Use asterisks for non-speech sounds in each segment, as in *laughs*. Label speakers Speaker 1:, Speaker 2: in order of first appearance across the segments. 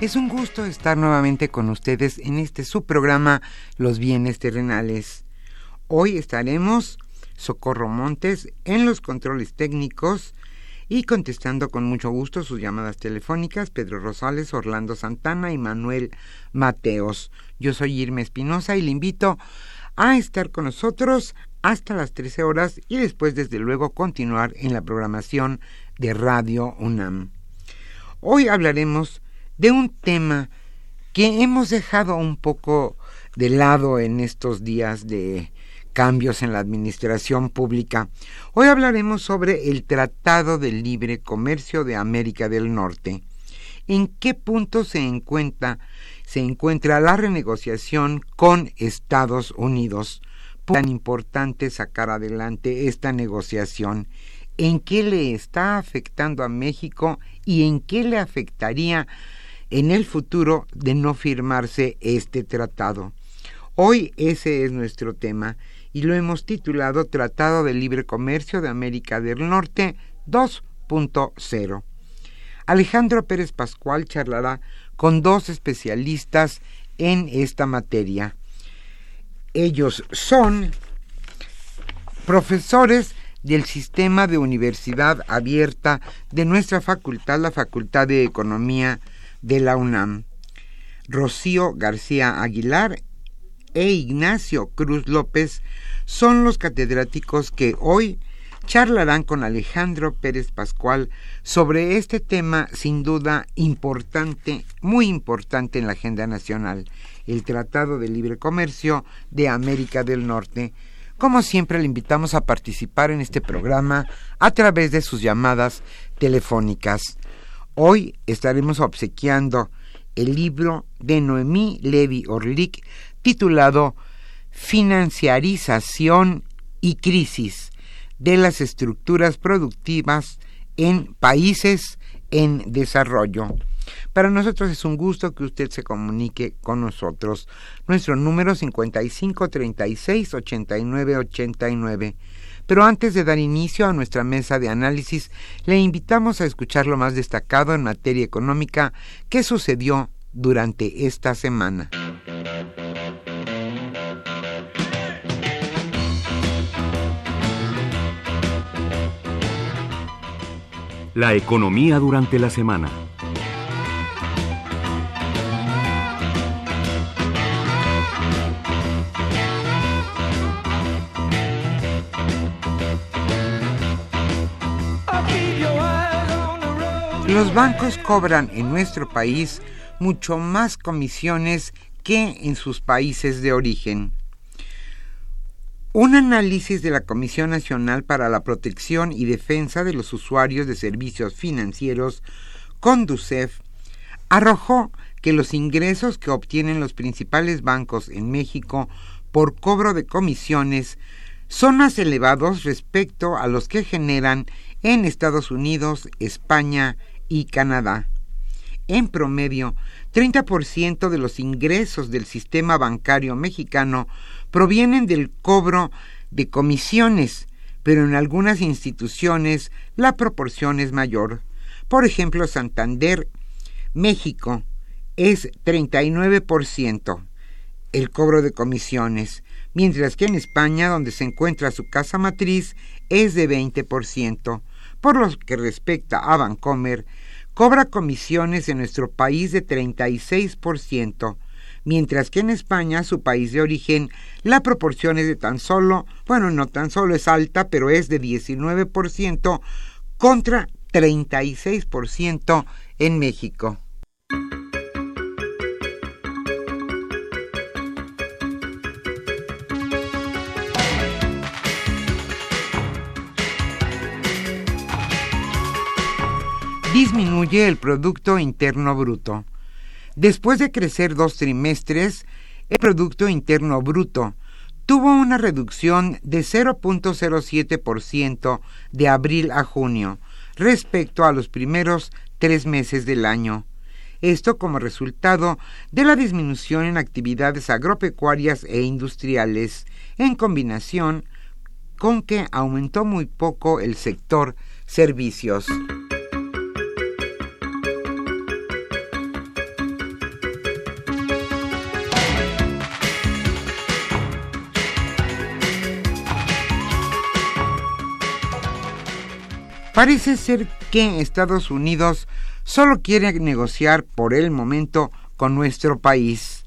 Speaker 1: Es un gusto estar nuevamente con ustedes en este subprograma Los bienes terrenales. Hoy estaremos Socorro Montes en los controles técnicos y contestando con mucho gusto sus llamadas telefónicas Pedro Rosales, Orlando Santana y Manuel Mateos. Yo soy Irma Espinosa y le invito a estar con nosotros hasta las 13 horas y después desde luego continuar en la programación de Radio UNAM. Hoy hablaremos de un tema que hemos dejado un poco de lado en estos días de cambios en la administración pública. Hoy hablaremos sobre el Tratado de Libre Comercio de América del Norte. ¿En qué punto se encuentra, se encuentra la renegociación con Estados Unidos? tan importante sacar adelante esta negociación? ¿En qué le está afectando a México y en qué le afectaría en el futuro de no firmarse este tratado. Hoy ese es nuestro tema y lo hemos titulado Tratado de Libre Comercio de América del Norte 2.0. Alejandro Pérez Pascual charlará con dos especialistas en esta materia. Ellos son profesores del sistema de universidad abierta de nuestra facultad, la Facultad de Economía de la UNAM. Rocío García Aguilar e Ignacio Cruz López son los catedráticos que hoy charlarán con Alejandro Pérez Pascual sobre este tema sin duda importante, muy importante en la agenda nacional, el Tratado de Libre Comercio de América del Norte. Como siempre, le invitamos a participar en este programa a través de sus llamadas telefónicas. Hoy estaremos obsequiando el libro de Noemí Levi Orlik titulado Financiarización y crisis de las estructuras productivas en países en desarrollo. Para nosotros es un gusto que usted se comunique con nosotros. Nuestro número 5536 8989. Pero antes de dar inicio a nuestra mesa de análisis, le invitamos a escuchar lo más destacado en materia económica que sucedió durante esta semana.
Speaker 2: La economía durante la semana.
Speaker 1: Los bancos cobran en nuestro país mucho más comisiones que en sus países de origen. Un análisis de la Comisión Nacional para la Protección y Defensa de los Usuarios de Servicios Financieros, CONDUCEF, arrojó que los ingresos que obtienen los principales bancos en México por cobro de comisiones son más elevados respecto a los que generan en Estados Unidos, España y Canadá. En promedio, 30% de los ingresos del sistema bancario mexicano provienen del cobro de comisiones, pero en algunas instituciones la proporción es mayor. Por ejemplo, Santander, México, es 39% el cobro de comisiones, mientras que en España, donde se encuentra su casa matriz, es de 20%. Por lo que respecta a Bancomer, cobra comisiones en nuestro país de 36%, mientras que en España, su país de origen, la proporción es de tan solo, bueno, no tan solo es alta, pero es de 19% contra 36% en México. Disminuye el Producto Interno Bruto. Después de crecer dos trimestres, el Producto Interno Bruto tuvo una reducción de 0.07% de abril a junio respecto a los primeros tres meses del año. Esto como resultado de la disminución en actividades agropecuarias e industriales, en combinación con que aumentó muy poco el sector servicios. Parece ser que Estados Unidos solo quiere negociar por el momento con nuestro país.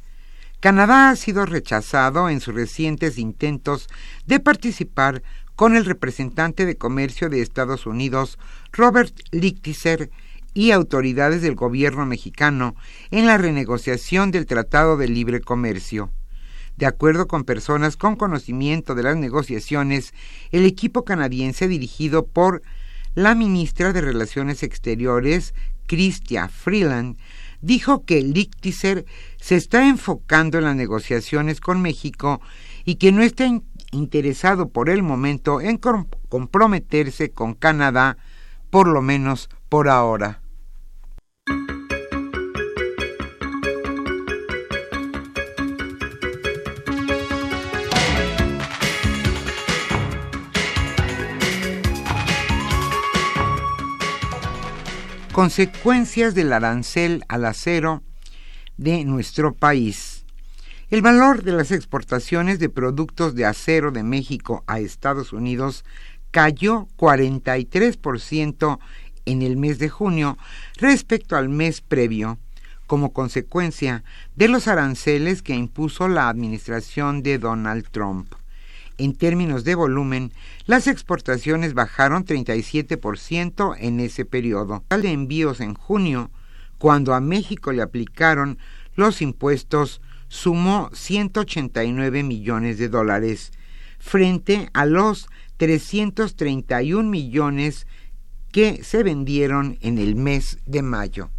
Speaker 1: Canadá ha sido rechazado en sus recientes intentos de participar con el representante de comercio de Estados Unidos, Robert Lichtiser, y autoridades del gobierno mexicano en la renegociación del Tratado de Libre Comercio. De acuerdo con personas con conocimiento de las negociaciones, el equipo canadiense dirigido por la ministra de Relaciones Exteriores, Chrystia Freeland, dijo que Lichtiser se está enfocando en las negociaciones con México y que no está interesado por el momento en comprometerse con Canadá, por lo menos por ahora. Consecuencias del arancel al acero de nuestro país. El valor de las exportaciones de productos de acero de México a Estados Unidos cayó 43% en el mes de junio respecto al mes previo, como consecuencia de los aranceles que impuso la administración de Donald Trump. En términos de volumen, las exportaciones bajaron 37% en ese periodo. De envíos en junio, cuando a México le aplicaron los impuestos, sumó 189 millones de dólares, frente a los 331 millones que se vendieron en el mes de mayo.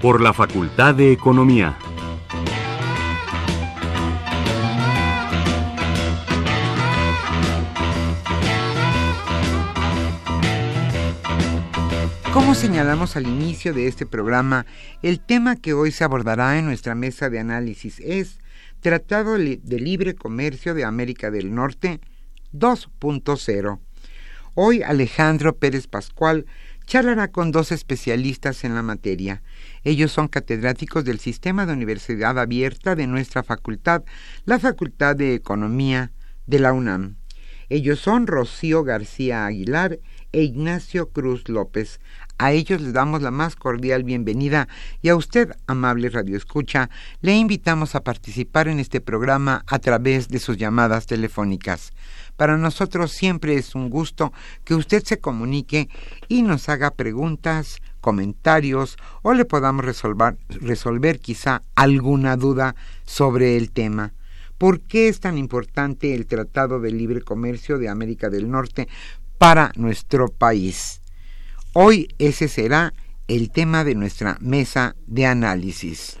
Speaker 2: Por la Facultad de Economía.
Speaker 1: Como señalamos al inicio de este programa, el tema que hoy se abordará en nuestra mesa de análisis es Tratado de Libre Comercio de América del Norte 2.0. Hoy Alejandro Pérez Pascual charlará con dos especialistas en la materia. Ellos son catedráticos del Sistema de Universidad Abierta de nuestra facultad, la Facultad de Economía de la UNAM. Ellos son Rocío García Aguilar e Ignacio Cruz López, A ellos les damos la más cordial bienvenida y a usted, amable Radio Escucha, le invitamos a participar en este programa a través de sus llamadas telefónicas. Para nosotros siempre es un gusto que usted se comunique y nos haga preguntas, comentarios o le podamos resolver, resolver quizá alguna duda sobre el tema. ¿Por qué es tan importante el Tratado de Libre Comercio de América del Norte para nuestro país? Hoy ese será el tema de nuestra mesa de análisis.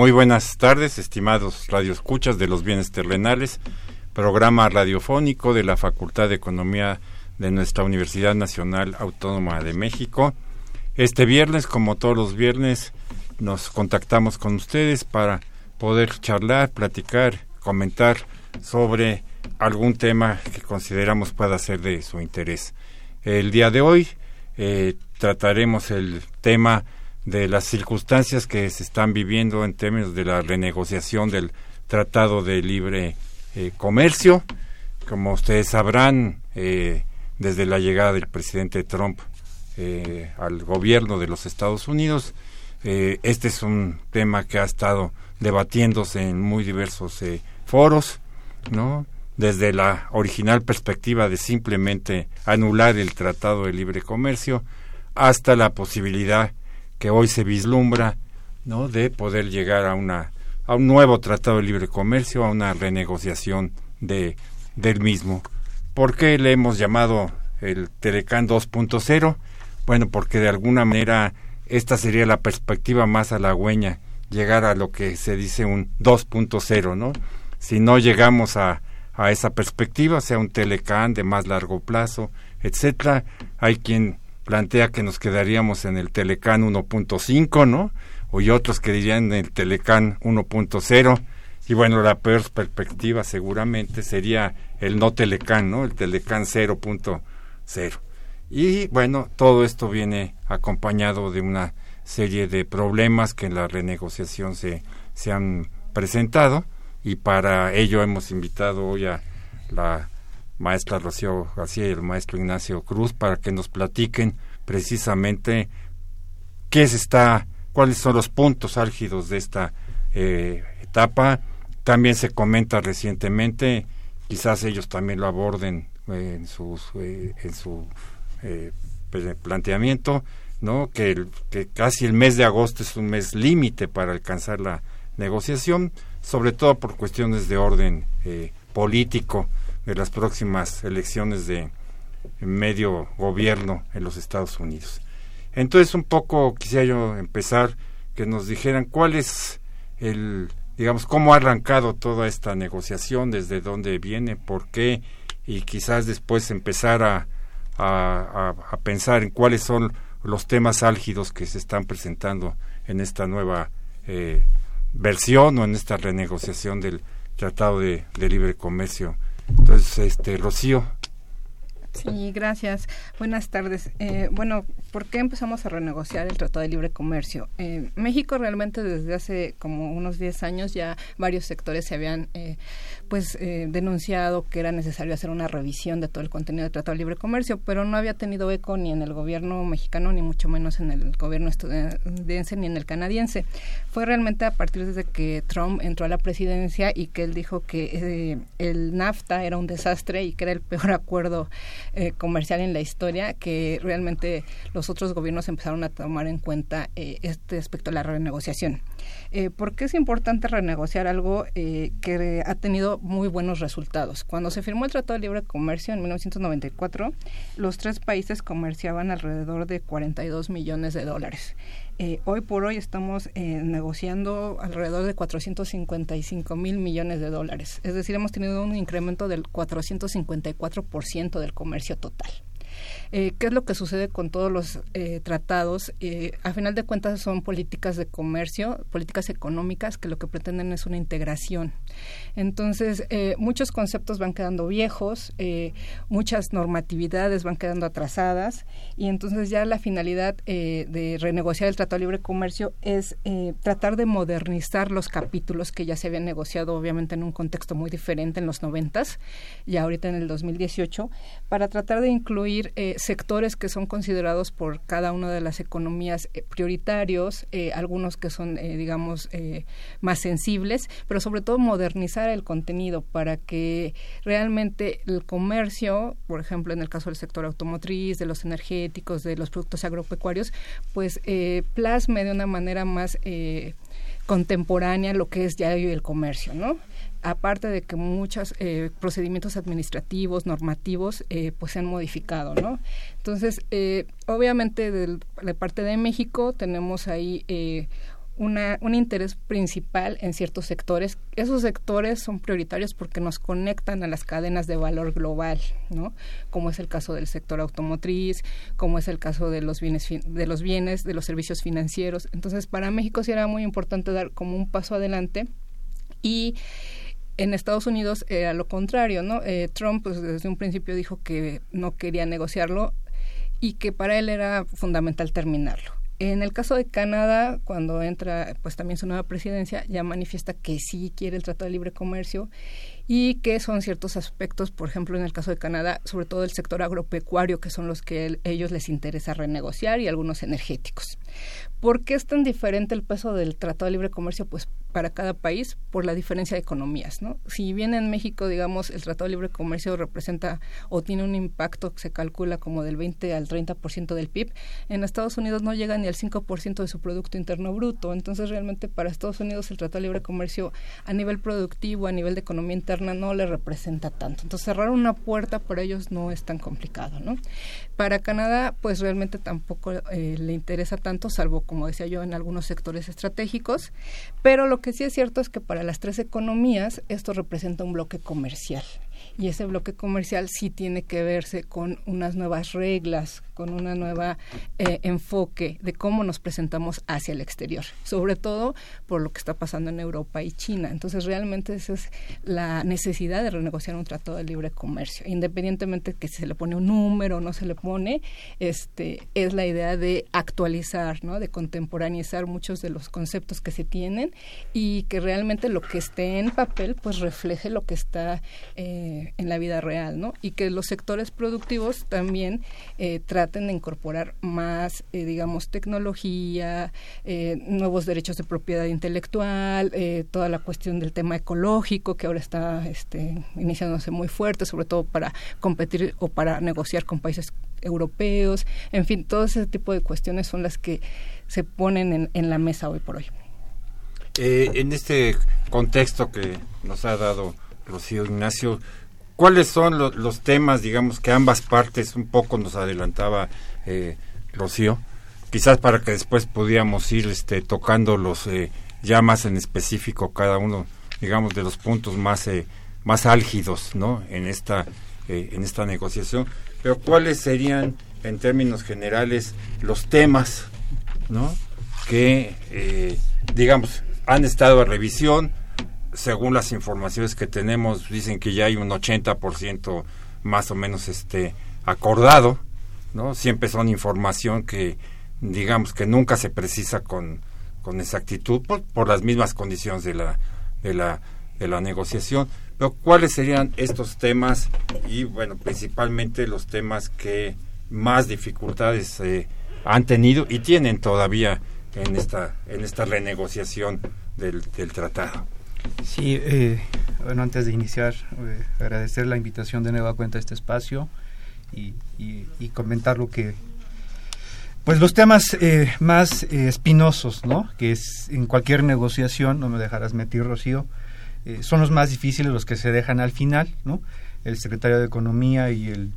Speaker 3: Muy buenas tardes, estimados radioescuchas de los bienes terrenales, programa radiofónico de la Facultad de Economía de nuestra Universidad Nacional Autónoma de México. Este viernes, como todos los viernes, nos contactamos con ustedes para poder charlar, platicar, comentar sobre algún tema que consideramos pueda ser de su interés. El día de hoy eh, trataremos el tema de las circunstancias que se están viviendo en términos de la renegociación del Tratado de Libre eh, Comercio. Como ustedes sabrán, eh, desde la llegada del presidente Trump eh, al gobierno de los Estados Unidos, este es un tema que ha estado debatiéndose en muy diversos foros, ¿no? Desde la original perspectiva de simplemente anular el Tratado de Libre Comercio hasta la posibilidad que hoy se vislumbra, ¿no? De poder llegar a una a un nuevo tratado de libre comercio, a una renegociación de del mismo. ¿Por qué le hemos llamado el Telecan 2.0? Bueno, porque de alguna manera esta sería la perspectiva más halagüeña, llegar a lo que se dice un 2.0, ¿no? Si no llegamos a, a esa perspectiva, sea un Telecan de más largo plazo, etcétera, hay quien plantea que nos quedaríamos en el Telecan 1.5, ¿no? O y otros que dirían en el Telecan 1.0. Y bueno, la peor perspectiva seguramente sería el no Telecan, ¿no? El Telecan 0.0. Y bueno, todo esto viene acompañado de una serie de problemas que en la renegociación se, se han presentado y para ello hemos invitado hoy a la maestra Rocío García y el maestro Ignacio Cruz para que nos platiquen precisamente qué se está, cuáles son los puntos álgidos de esta eh, etapa. También se comenta recientemente, quizás ellos también lo aborden eh, eh, en su pues, planteamiento, ¿no? Que casi el mes de agosto es un mes límite para alcanzar la negociación, sobre todo por cuestiones de orden político de las próximas elecciones de medio gobierno en los Estados Unidos. Entonces un poco quisiera yo empezar que nos dijeran cuál es el digamos, cómo ha arrancado toda esta negociación, desde dónde viene, por qué, y quizás después empezar a, a, pensar en cuáles son los temas álgidos que se están presentando en esta nueva eh, versión o en esta renegociación del Tratado de Libre Comercio. Entonces, este, Rocío,
Speaker 4: Sí, gracias. Buenas tardes. Eh, bueno, ¿por qué empezamos a renegociar el Tratado de Libre Comercio? Eh, México realmente desde hace como unos 10 años ya varios sectores se habían eh, pues eh, denunciado que era necesario hacer una revisión de todo el contenido del Tratado de Libre Comercio, pero no había tenido eco ni en el gobierno mexicano ni mucho menos en el gobierno estadounidense ni en el canadiense. Fue realmente a partir desde que Trump entró a la presidencia y que él dijo que el NAFTA era un desastre y que era el peor *laughs* acuerdo eh, comercial en la historia, que realmente los otros gobiernos empezaron a tomar en cuenta eh, este aspecto de la renegociación. Eh, ¿Por qué es importante renegociar algo eh, que ha tenido muy buenos resultados? Cuando se firmó el Tratado de Libre Comercio en 1994, los tres países comerciaban alrededor de 42 millones de dólares. Hoy por hoy estamos negociando alrededor de 455 mil millones de dólares. Es decir, hemos tenido un incremento del 454% del comercio total. Eh, ¿Qué es lo que sucede con todos los eh, tratados? Eh, a final de cuentas son políticas de comercio, políticas económicas que lo que pretenden es una integración. Entonces, eh, muchos conceptos van quedando viejos, muchas normatividades van quedando atrasadas y entonces ya la finalidad de renegociar el Tratado de Libre Comercio es tratar de modernizar los capítulos que ya se habían negociado obviamente en un contexto muy diferente en los noventas y ahorita en el 2018 para tratar de incluir sectores que son considerados por cada una de las economías eh, prioritarios, eh, algunos que son, eh, digamos, más sensibles, pero sobre todo modernizar el contenido para que realmente el comercio, por ejemplo, en el caso del sector automotriz, de los energéticos, de los productos agropecuarios, pues plasme de una manera más contemporánea lo que es ya el comercio, ¿no? aparte de que muchos eh, procedimientos administrativos, normativos, eh, pues se han modificado, ¿no? Entonces, eh, obviamente de, de, parte de México tenemos ahí una, un interés principal en ciertos sectores. Esos sectores son prioritarios porque nos conectan a las cadenas de valor global, ¿no? Como es el caso del sector automotriz, como es el caso de los bienes de los bienes, de los servicios financieros. Entonces, para México sí era muy importante dar como un paso adelante y en Estados Unidos era lo contrario, ¿no? Eh, Trump pues, desde un principio dijo que no quería negociarlo y que para él era fundamental terminarlo. En el caso de Canadá, cuando entra pues también su nueva presidencia, ya manifiesta que sí quiere el Tratado de Libre Comercio y que son ciertos aspectos, por ejemplo, en el caso de Canadá, sobre todo el sector agropecuario, que son los que ellos les interesa renegociar y algunos energéticos. ¿Por qué es tan diferente el peso del Tratado de Libre Comercio? Pues para cada país por la diferencia de economías, ¿no? Si bien en México, digamos, el Tratado de Libre Comercio representa o tiene un impacto que se calcula como del 20 al 30% del PIB, en Estados Unidos no llega ni al 5% de su Producto Interno Bruto. Entonces, realmente para Estados Unidos el Tratado de Libre Comercio a nivel productivo, a nivel de economía interna, no le representa tanto. Entonces, cerrar una puerta para ellos no es tan complicado, ¿no? Para Canadá, pues realmente tampoco eh, le interesa tanto, salvo, como decía yo, en algunos sectores estratégicos, pero lo que sí es cierto es que para las tres economías esto representa un bloque comercial y ese bloque comercial sí tiene que verse con unas nuevas reglas, con una nueva eh, enfoque de cómo nos presentamos hacia el exterior, sobre todo por lo que está pasando en Europa y China. Entonces, realmente esa es la necesidad de renegociar un tratado de libre comercio, independientemente de que se le pone un número o no se le pone, este es la idea de actualizar, ¿no? de contemporaneizar muchos de los conceptos que se tienen y que realmente lo que esté en papel pues refleje lo que está eh, en la vida real, ¿no? Y que los sectores productivos también eh, traten de incorporar más, eh, digamos, tecnología, eh, nuevos derechos de propiedad intelectual, toda la cuestión del tema ecológico que ahora está este, iniciándose muy fuerte, sobre todo para competir o para negociar con países europeos, en fin, todo ese tipo de cuestiones son las que se ponen en, en la mesa hoy por hoy.
Speaker 3: en este contexto que nos ha dado Rocío Ignacio, ¿Cuáles son los temas, digamos, que ambas partes un poco nos adelantaba eh, Rocío? Quizás para que después pudiéramos ir este, tocando los, eh, ya más en específico cada uno, digamos, de los puntos más eh, más álgidos, ¿no? En esta eh, en esta negociación. Pero cuáles serían, en términos generales, los temas, ¿no? Que eh, digamos han estado a revisión. Según las informaciones que tenemos, dicen que ya hay un 80% más o menos este acordado, ¿no? Siempre son información que digamos que nunca se precisa con, con exactitud por, por las mismas condiciones de la, de la, de la negociación. Pero ¿cuáles serían estos temas y bueno, principalmente los temas que más dificultades eh, han tenido y tienen todavía en esta en esta renegociación del, del tratado?
Speaker 5: Sí, eh, bueno, antes de iniciar, eh, agradecer la invitación de nueva cuenta a este espacio y, y, comentar lo que, pues los temas eh, más eh, espinosos, ¿no? Que es en cualquier negociación, no me dejarás mentir, Rocío, eh, son los más difíciles, los que se dejan al final, ¿no? El secretario de Economía y el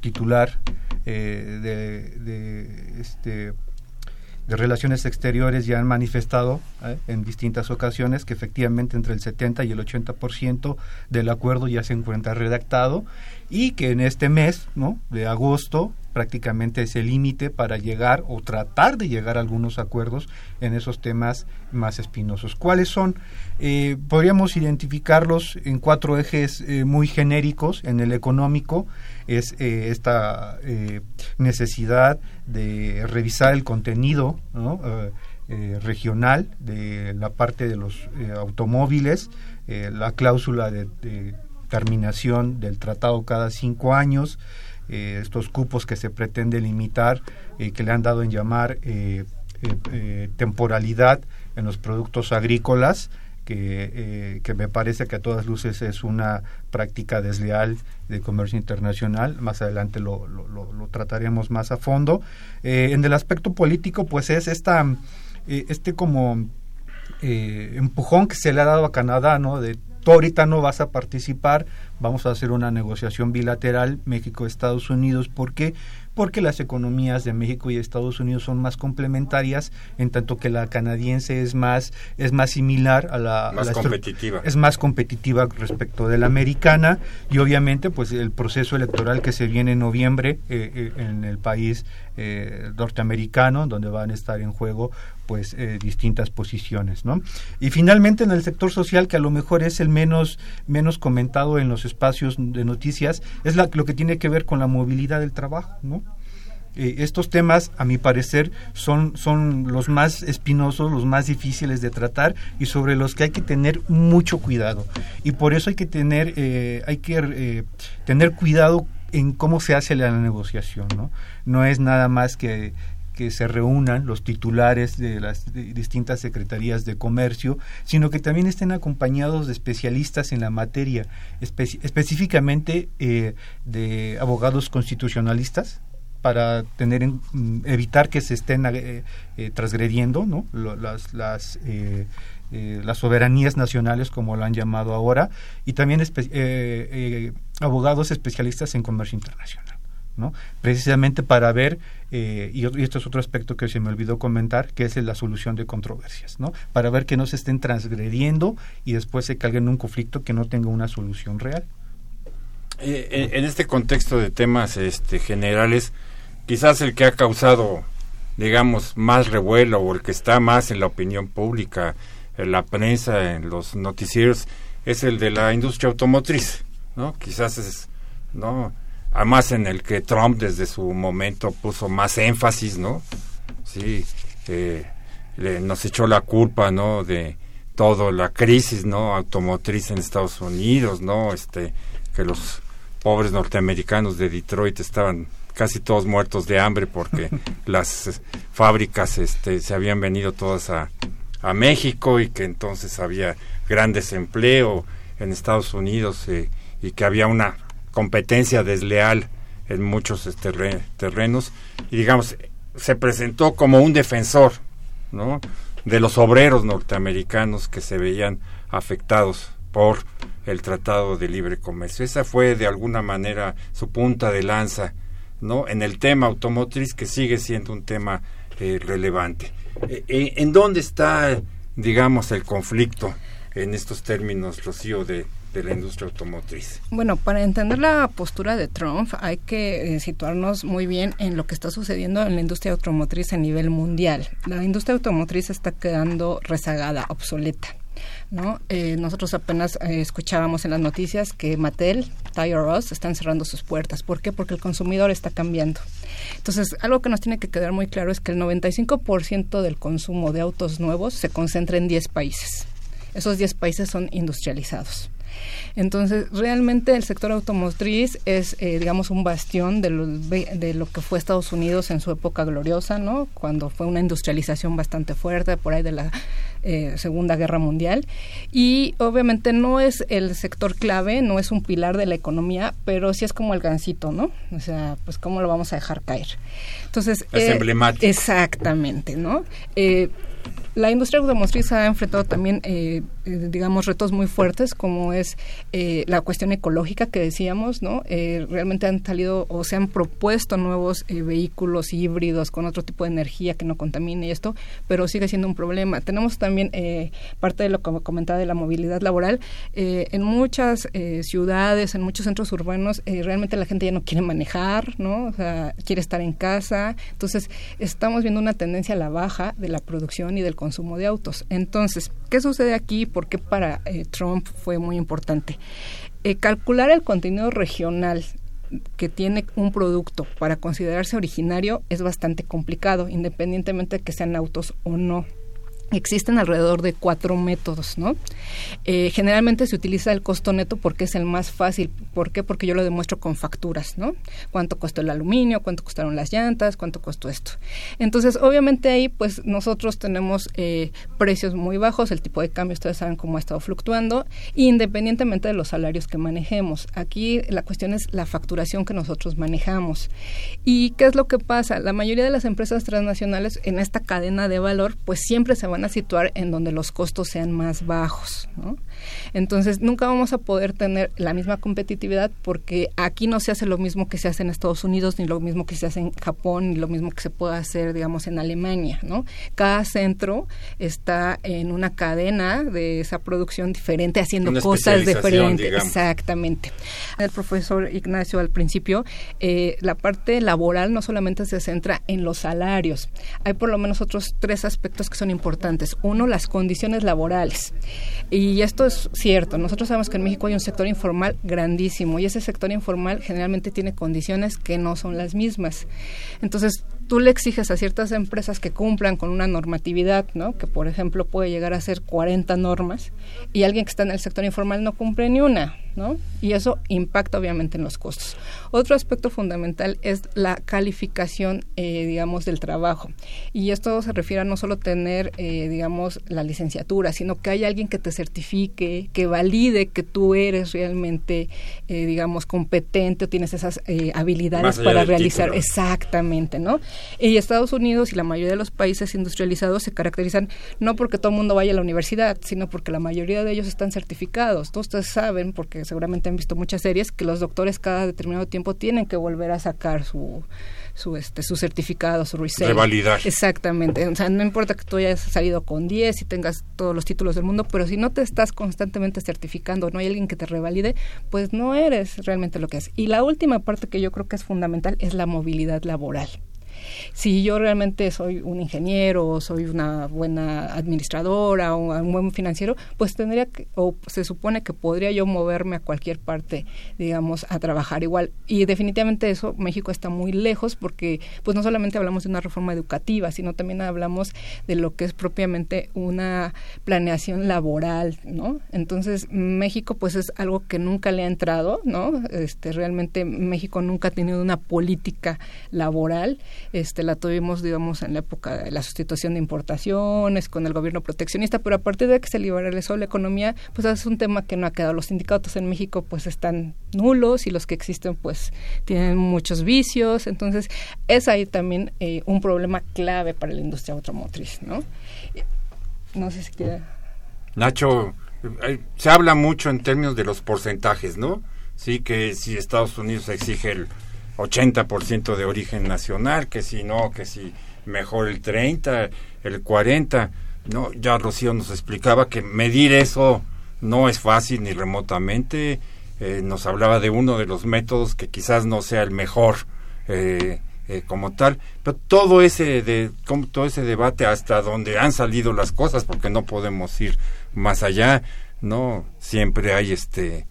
Speaker 5: titular de, de, este de Relaciones Exteriores ya han manifestado ¿eh? en distintas ocasiones que efectivamente entre el 70 y el 80% del acuerdo ya se encuentra redactado y que en este mes ¿no? de agosto prácticamente es el límite para llegar o tratar de llegar a algunos acuerdos en esos temas más espinosos. ¿Cuáles son? Eh, podríamos identificarlos en cuatro ejes eh, muy genéricos. En el económico es esta necesidad de revisar el contenido eh, eh, regional de la parte de los eh, automóviles, la cláusula de, terminación del tratado cada cinco años, estos cupos que se pretende limitar, que le han dado en llamar temporalidad en los productos agrícolas, que, que, me parece que a todas luces es una práctica desleal de comercio internacional. Más adelante lo, lo, trataremos más a fondo. Eh, en el aspecto político, pues es esta, eh, este como eh, empujón que se le ha dado a Canadá, ¿no? De tú ahorita no vas a participar, vamos a hacer una negociación bilateral México-Estados Unidos. ¿Por qué? porque las economías de México y Estados Unidos son más complementarias, en tanto que la canadiense es más es más similar a la
Speaker 3: más competitiva.
Speaker 5: Es más competitiva respecto de la americana y obviamente pues el proceso electoral que se viene en noviembre eh, eh, en el país eh, norteamericano, donde van a estar en juego pues distintas posiciones, ¿no? Y finalmente en el sector social, que a lo mejor es el menos, menos comentado en los espacios de noticias, es lo que tiene que ver con la movilidad del trabajo, ¿no? Eh, estos temas, a mi parecer, son, son los más espinosos, los más difíciles de tratar y sobre los que hay que tener mucho cuidado. Y por eso hay que tener, eh, hay que eh, tener cuidado en cómo se hace la negociación, ¿no? No es nada más que que se reúnan los titulares de las distintas secretarías de comercio, sino que también estén acompañados de especialistas en la materia, específicamente de abogados constitucionalistas, para tener mm, evitar que se estén eh, eh, transgrediendo ¿no? las las, eh, las soberanías nacionales como lo han llamado ahora y también abogados especialistas en comercio internacional ¿no? precisamente para ver y, y, esto es otro aspecto que se me olvidó comentar que es la solución de controversias ¿no? para ver que no se estén transgrediendo y después se caiga en un conflicto que no tenga una solución real
Speaker 3: en este contexto de temas este, generales, quizás el que ha causado, digamos, más revuelo o el que está más en la opinión pública, en la prensa, en los noticieros, es el de la industria automotriz, ¿no? Quizás es, ¿no? Además en el que Trump desde su momento puso más énfasis, ¿no? Sí, eh, le, nos echó la culpa, ¿no? De toda la crisis, ¿no? Automotriz en Estados Unidos, ¿no? Este, que los pobres norteamericanos de Detroit estaban casi todos muertos de hambre porque *laughs* las fábricas este, se habían venido todas a, a México y que entonces había gran desempleo en Estados Unidos eh, y que había una competencia desleal en muchos este, terrenos y digamos se presentó como un defensor ¿no? de los obreros norteamericanos que se veían afectados por el Tratado de Libre Comercio. Esa fue de alguna manera su punta de lanza ¿no? en el tema automotriz que sigue siendo un tema eh, relevante. Eh, eh, ¿En dónde está, digamos, el conflicto en estos términos, Rocío, de, de la industria automotriz?
Speaker 4: Bueno, para entender la postura de Trump hay que eh, situarnos muy bien en lo que está sucediendo en la industria automotriz a nivel mundial. La industria automotriz está quedando rezagada, obsoleta. ¿No? Eh, nosotros apenas eh, escuchábamos en las noticias que Mattel, Tire Us están cerrando sus puertas. ¿Por qué? Porque el consumidor está cambiando. Entonces, algo que nos tiene que quedar muy claro es que el 95% del consumo de autos nuevos se concentra en 10 países. Esos 10 países son industrializados. Entonces, realmente el sector automotriz es, eh, digamos, un bastión de lo, de lo que fue Estados Unidos en su época gloriosa, ¿no? Cuando fue una industrialización bastante fuerte, por ahí de la eh, Segunda Guerra Mundial. Y obviamente no es el sector clave, no es un pilar de la economía, pero sí es como el gancito, ¿no? O sea, pues cómo lo vamos a dejar caer. Entonces,
Speaker 3: es eh, emblemático.
Speaker 4: Exactamente, ¿no? Eh, la industria automotriz ha enfrentado también, eh, eh, digamos, retos muy fuertes, como es eh, la cuestión ecológica que decíamos, ¿no? realmente han salido o se han propuesto nuevos vehículos híbridos con otro tipo de energía que no contamine y esto, pero sigue siendo un problema. Tenemos también parte de lo que comentaba de la movilidad laboral. en muchas ciudades, en muchos centros urbanos, realmente la gente ya no quiere manejar, ¿no? O sea, quiere estar en casa. Entonces, estamos viendo una tendencia a la baja de la producción y del consumo de autos. Entonces, ¿qué sucede aquí? ¿Por qué para eh, Trump fue muy importante? Eh, calcular el contenido regional que tiene un producto para considerarse originario es bastante complicado, independientemente de que sean autos o no. Existen alrededor de cuatro métodos, ¿no? Eh, generalmente se utiliza el costo neto porque es el más fácil. ¿Por qué? Porque yo lo demuestro con facturas, ¿no? Cuánto costó el aluminio, cuánto costaron las llantas, cuánto costó esto. Entonces, obviamente ahí, pues nosotros tenemos eh, precios muy bajos, el tipo de cambio, ustedes saben cómo ha estado fluctuando, independientemente de los salarios que manejemos. Aquí la cuestión es la facturación que nosotros manejamos. ¿Y qué es lo que pasa? La mayoría de las empresas transnacionales en esta cadena de valor, pues siempre se van a situar en donde los costos sean más bajos. ¿no? Entonces, nunca vamos a poder tener la misma competitividad porque aquí no se hace lo mismo que se hace en Estados Unidos, ni lo mismo que se hace en Japón, ni lo mismo que se puede hacer, digamos, en Alemania. ¿no? Cada centro está en una cadena de esa producción diferente, haciendo cosas diferentes. Exactamente. El profesor Ignacio al principio, eh, la parte laboral no solamente se centra en los salarios, hay por lo menos otros tres aspectos que son importantes uno, las condiciones laborales. Y esto es cierto. Nosotros sabemos que en México hay un sector informal grandísimo y ese sector informal generalmente tiene condiciones que no son las mismas. Entonces, tú le exiges a ciertas empresas que cumplan con una normatividad, ¿no? que por ejemplo puede llegar a ser 40 normas, y alguien que está en el sector informal no cumple ni una, ¿no? y eso impacta obviamente en los costos. Otro aspecto fundamental es la calificación, eh, digamos, del trabajo, y esto se refiere a no solo tener, eh, digamos, la licenciatura, sino que hay alguien que te certifique, que valide que tú eres realmente, eh, digamos, competente o tienes esas habilidades para realizar, exactamente, ¿no? Y Estados Unidos y la mayoría de los países industrializados se caracterizan no porque todo el mundo vaya a la universidad, sino porque la mayoría de ellos están certificados. Todos ustedes saben, porque seguramente han visto muchas series, que los doctores cada determinado tiempo tienen que volver a sacar su su este su certificado, su
Speaker 3: research. Revalidar.
Speaker 4: Exactamente. O sea, no importa que tú hayas salido con 10 y tengas todos los títulos del mundo, pero si no te estás constantemente certificando, no hay alguien que te revalide, pues no eres realmente lo que es. Y la última parte que yo creo que es fundamental es la movilidad laboral. Si yo realmente soy un ingeniero o soy una buena administradora o un buen financiero, pues tendría que, o se supone que podría yo moverme a cualquier parte, digamos, a trabajar igual. Y definitivamente eso, México está muy lejos porque pues no solamente hablamos de una reforma educativa, sino también hablamos de lo que es propiamente una planeación laboral, ¿no? Entonces, México pues es algo que nunca le ha entrado, ¿no? Este, realmente México nunca ha tenido una política laboral este, la tuvimos, digamos, en la época de la sustitución de importaciones, con el gobierno proteccionista, pero a partir de que se liberalizó la economía, pues es un tema que no ha quedado. Los sindicatos en México, pues están nulos y los que existen, pues tienen muchos vicios. Entonces, es ahí también eh, un problema clave para la industria automotriz, ¿no? No sé si quiere...
Speaker 3: Nacho, eh, se habla mucho en términos de los porcentajes, ¿no? Sí, que si Estados Unidos exige el 80% de origen nacional, que si no, que si mejor el 30, el 40. no, ya Rocío nos explicaba que medir eso no es fácil ni remotamente. Eh, nos hablaba de uno de los métodos que quizás no sea el mejor eh, eh, como tal, pero todo ese de todo ese debate hasta donde han salido las cosas, porque no podemos ir más allá, no siempre hay este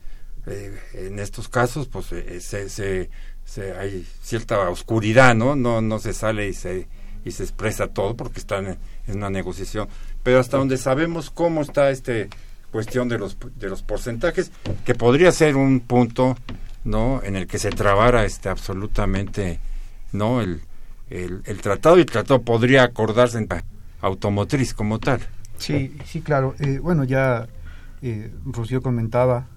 Speaker 3: en estos casos pues se, se, se, hay cierta oscuridad, no no no se sale y se y se expresa todo porque están en, una negociación, pero hasta donde sabemos cómo está este cuestión de los de los porcentajes que podría ser un punto no en el que se trabara este absolutamente no el, el, tratado y el tratado podría acordarse en automotriz como tal.
Speaker 5: Sí sí claro. Eh, bueno ya eh, Rocío comentaba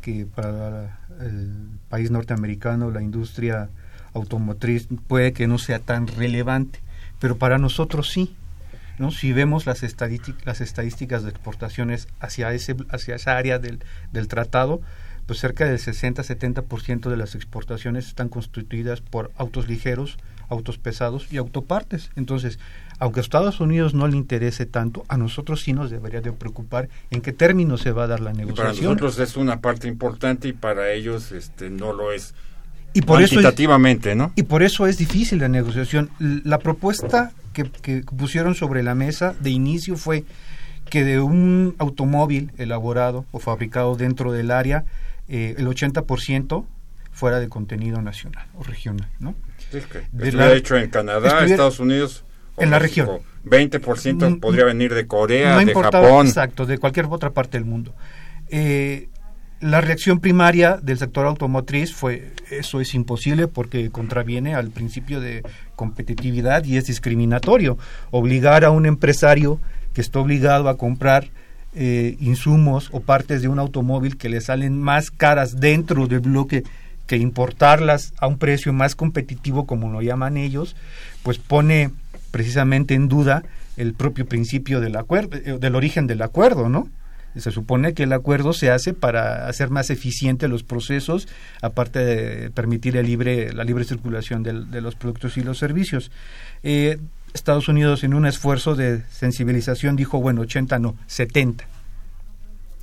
Speaker 5: que para el país norteamericano la industria automotriz puede que no sea tan relevante pero para nosotros sí ¿no? Si vemos las, estadísticas, las estadísticas de exportaciones hacia, ese, hacia esa área del, del tratado, pues cerca del 60-70% de las exportaciones están constituidas por autos ligeros, autos pesados y autopartes. Entonces, aunque a Estados Unidos no le interese tanto, a nosotros sí nos debería de preocupar en qué términos se va a dar la negociación.
Speaker 3: para nosotros es una parte importante y para ellos este no lo es.
Speaker 5: Y por eso
Speaker 3: ¿no?
Speaker 5: Y por eso es difícil la negociación. La propuesta que, pusieron sobre la mesa de inicio fue que de un automóvil elaborado o fabricado dentro del área, eh, el 80% fuera de contenido nacional o regional, ¿no?
Speaker 3: Sí, que hecho en Canadá, Estados Unidos.
Speaker 5: En la región.
Speaker 3: 20% mm, podría venir de Corea, de Japón.
Speaker 5: Exacto, de cualquier otra parte del mundo. Eh, la reacción primaria del sector automotriz fue eso es imposible porque contraviene al principio de competitividad y es discriminatorio. Obligar a un empresario que está obligado a comprar eh, insumos o partes de un automóvil que le salen más caras dentro del bloque que importarlas a un precio más competitivo como lo llaman ellos, pues pone precisamente en duda el propio principio del acuerdo, eh, del origen del acuerdo, ¿no? Se supone que el acuerdo se hace para hacer más eficientes los procesos, aparte de permitir el libre, la libre circulación de los productos y los servicios. Eh, Estados Unidos, en un esfuerzo de sensibilización, dijo, bueno, 80 no, 70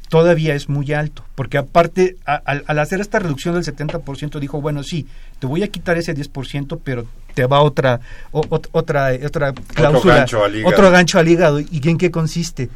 Speaker 5: todavía es muy alto, porque aparte, al hacer esta reducción del 70%, dijo, bueno, sí, te voy a quitar ese 10%, pero te va otra, otra, otra cláusula, otro gancho al hígado. ¿Y en qué consiste?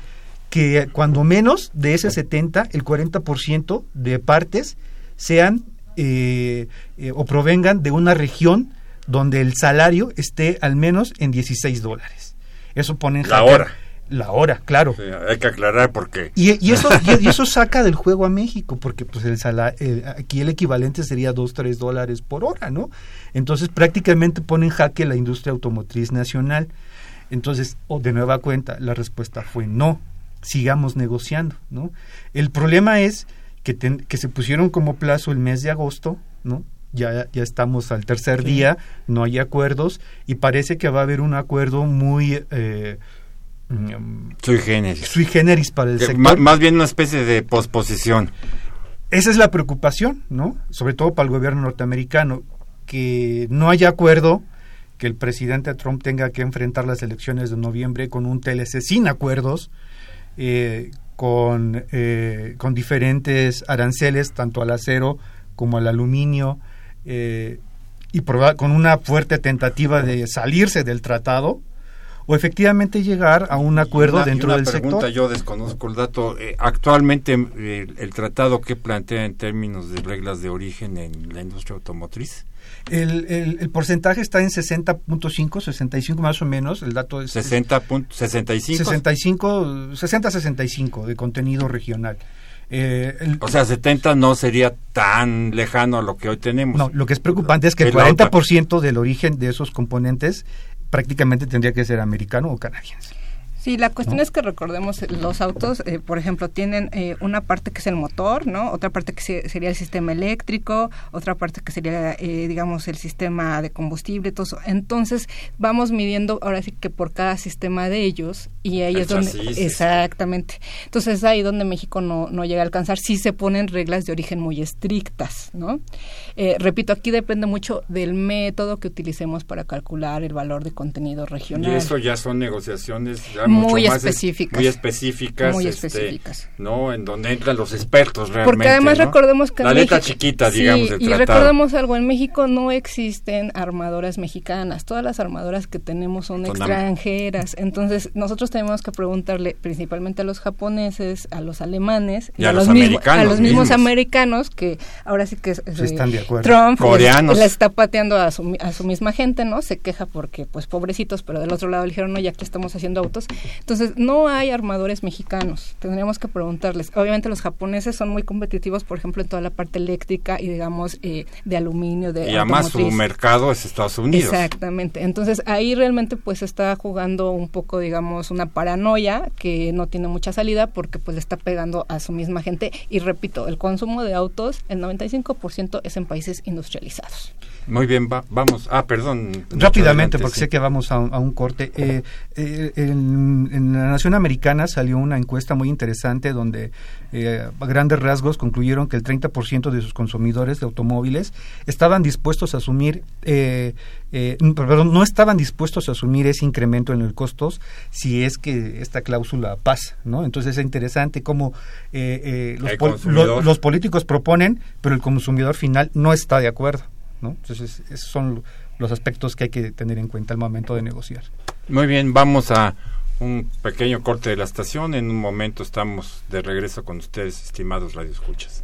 Speaker 5: que cuando menos de ese 70, el 40% de partes sean eh, eh, o provengan de una región donde el salario esté al menos en 16 dólares. Eso pone en
Speaker 3: La hora.
Speaker 5: La hora, claro.
Speaker 3: hay que aclarar por qué.
Speaker 5: Y, eso, *laughs* y, eso saca del juego a México, porque pues el salario, aquí el equivalente sería 2, 3 dólares por hora, ¿no? Entonces prácticamente pone en jaque la industria automotriz nacional. Entonces, de nueva cuenta, la respuesta fue no sigamos negociando, ¿no? El problema es que, que se pusieron como plazo el mes de agosto, ¿no? Ya, ya estamos al tercer día, no hay acuerdos y parece que va a haber un acuerdo muy... Eh,
Speaker 3: sui generis.
Speaker 5: Sui generis para el sector.
Speaker 3: Más, más, bien una especie de posposición.
Speaker 5: Esa es la preocupación, ¿no? Sobre todo para el gobierno norteamericano, que no haya acuerdo, que el presidente Trump tenga que enfrentar las elecciones de noviembre con un TLC sin acuerdos, eh, con, eh, con diferentes aranceles, tanto al acero como al aluminio, eh, y con una fuerte tentativa de salirse del tratado, o efectivamente llegar a un acuerdo dentro del pregunta,
Speaker 3: Yo desconozco el dato. actualmente el, tratado que plantea en términos de reglas de origen en la industria automotriz.
Speaker 5: El, el, porcentaje está en 60.5, 65 más o menos. El dato es
Speaker 3: 60.65. 65,
Speaker 5: 60-65 de contenido regional.
Speaker 3: Eh, o sea, 70 no sería tan lejano a lo que hoy tenemos.
Speaker 5: No, lo que es preocupante es que el 40% del origen de esos componentes prácticamente tendría que ser americano o canadiense.
Speaker 4: Sí, la cuestión es que recordemos, los autos, eh, por ejemplo, tienen eh, una parte que es el motor, ¿no? Otra parte que sería el sistema eléctrico, otra parte que sería, eh, digamos, el sistema de combustible, todo eso. Entonces, vamos midiendo ahora sí que por cada sistema de ellos y ahí es donde... exactamente. Entonces, es ahí donde México no, no llega a alcanzar. Sí se ponen reglas de origen muy estrictas, ¿no? repito, aquí depende mucho del método que utilicemos para calcular el valor de contenido regional.
Speaker 3: Y eso ya son negociaciones ya
Speaker 4: muy
Speaker 3: mucho más
Speaker 4: específicas.
Speaker 3: muy específicas,
Speaker 4: Muy
Speaker 3: este,
Speaker 4: específicas.
Speaker 3: ¿no? En donde entran los expertos realmente.
Speaker 4: Porque además
Speaker 3: ¿no?
Speaker 4: recordemos que en
Speaker 3: la letra
Speaker 4: México-
Speaker 3: chiquita,
Speaker 4: Sí,
Speaker 3: digamos, del
Speaker 4: y
Speaker 3: tratado.
Speaker 4: recordemos algo, en México no existen armadoras mexicanas, todas las armadoras que tenemos son, extranjeras, entonces nosotros tenemos que preguntarle principalmente a los japoneses, a los alemanes
Speaker 3: Y a
Speaker 4: los,
Speaker 3: los
Speaker 4: mismos,
Speaker 3: americanos
Speaker 4: a los mismos
Speaker 3: mismos.
Speaker 4: americanos que ahora sí que
Speaker 5: Sí,
Speaker 4: eh,
Speaker 5: están de acuerdo.
Speaker 4: Trump
Speaker 3: Coreanos.
Speaker 4: les está pateando a su, a su misma gente, ¿no? Se queja porque, pues, pobrecitos, pero del otro lado le dijeron, no, ya que estamos haciendo autos. Entonces, no hay armadores mexicanos. Tendríamos que preguntarles. Obviamente, los japoneses son muy competitivos, por ejemplo, en toda la parte eléctrica y, digamos, eh, de aluminio, de
Speaker 3: Y además su mercado es Estados Unidos.
Speaker 4: Exactamente. Entonces ahí realmente pues está jugando un poco, digamos, una paranoia que no tiene mucha salida porque pues le está pegando a su misma gente. Y repito, el consumo de autos, el 95% es en países industrializados.
Speaker 3: Muy bien, va- vamos. Ah, perdón.
Speaker 5: Rápidamente,
Speaker 3: adelante,
Speaker 5: porque
Speaker 3: sí.
Speaker 5: sé que vamos a un, a un corte. Eh, eh, en, en la Nación Americana salió una encuesta muy interesante donde eh, a grandes rasgos concluyeron que el 30% de sus consumidores de automóviles estaban dispuestos a asumir, eh, eh, perdón, no estaban dispuestos a asumir ese incremento en el costos si es que esta cláusula pasa, ¿no? Entonces es interesante cómo eh, eh, los, pol- lo- los políticos proponen, pero el consumidor final no está de acuerdo, ¿no? Entonces esos son los aspectos que hay que tener en cuenta al momento de negociar.
Speaker 3: Muy bien, vamos a un pequeño corte de la estación. En un momento estamos de regreso con ustedes, estimados radioescuchas.